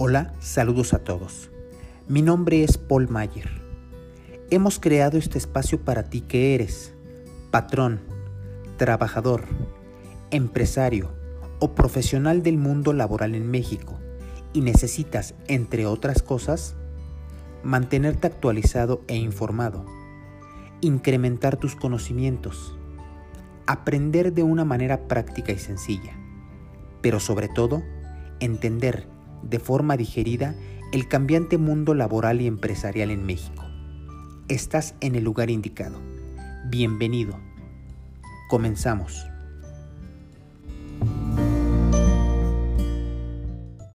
Hola, saludos a todos. Mi nombre es Paul Mayer. Hemos creado este espacio para ti que eres patrón, trabajador, empresario o profesional del mundo laboral en México y necesitas, entre otras cosas, mantenerte actualizado e informado, incrementar tus conocimientos, aprender de una manera práctica y sencilla, pero sobre todo, entender de forma digerida el cambiante mundo laboral y empresarial en México. Estás en el lugar indicado. Bienvenido. Comenzamos.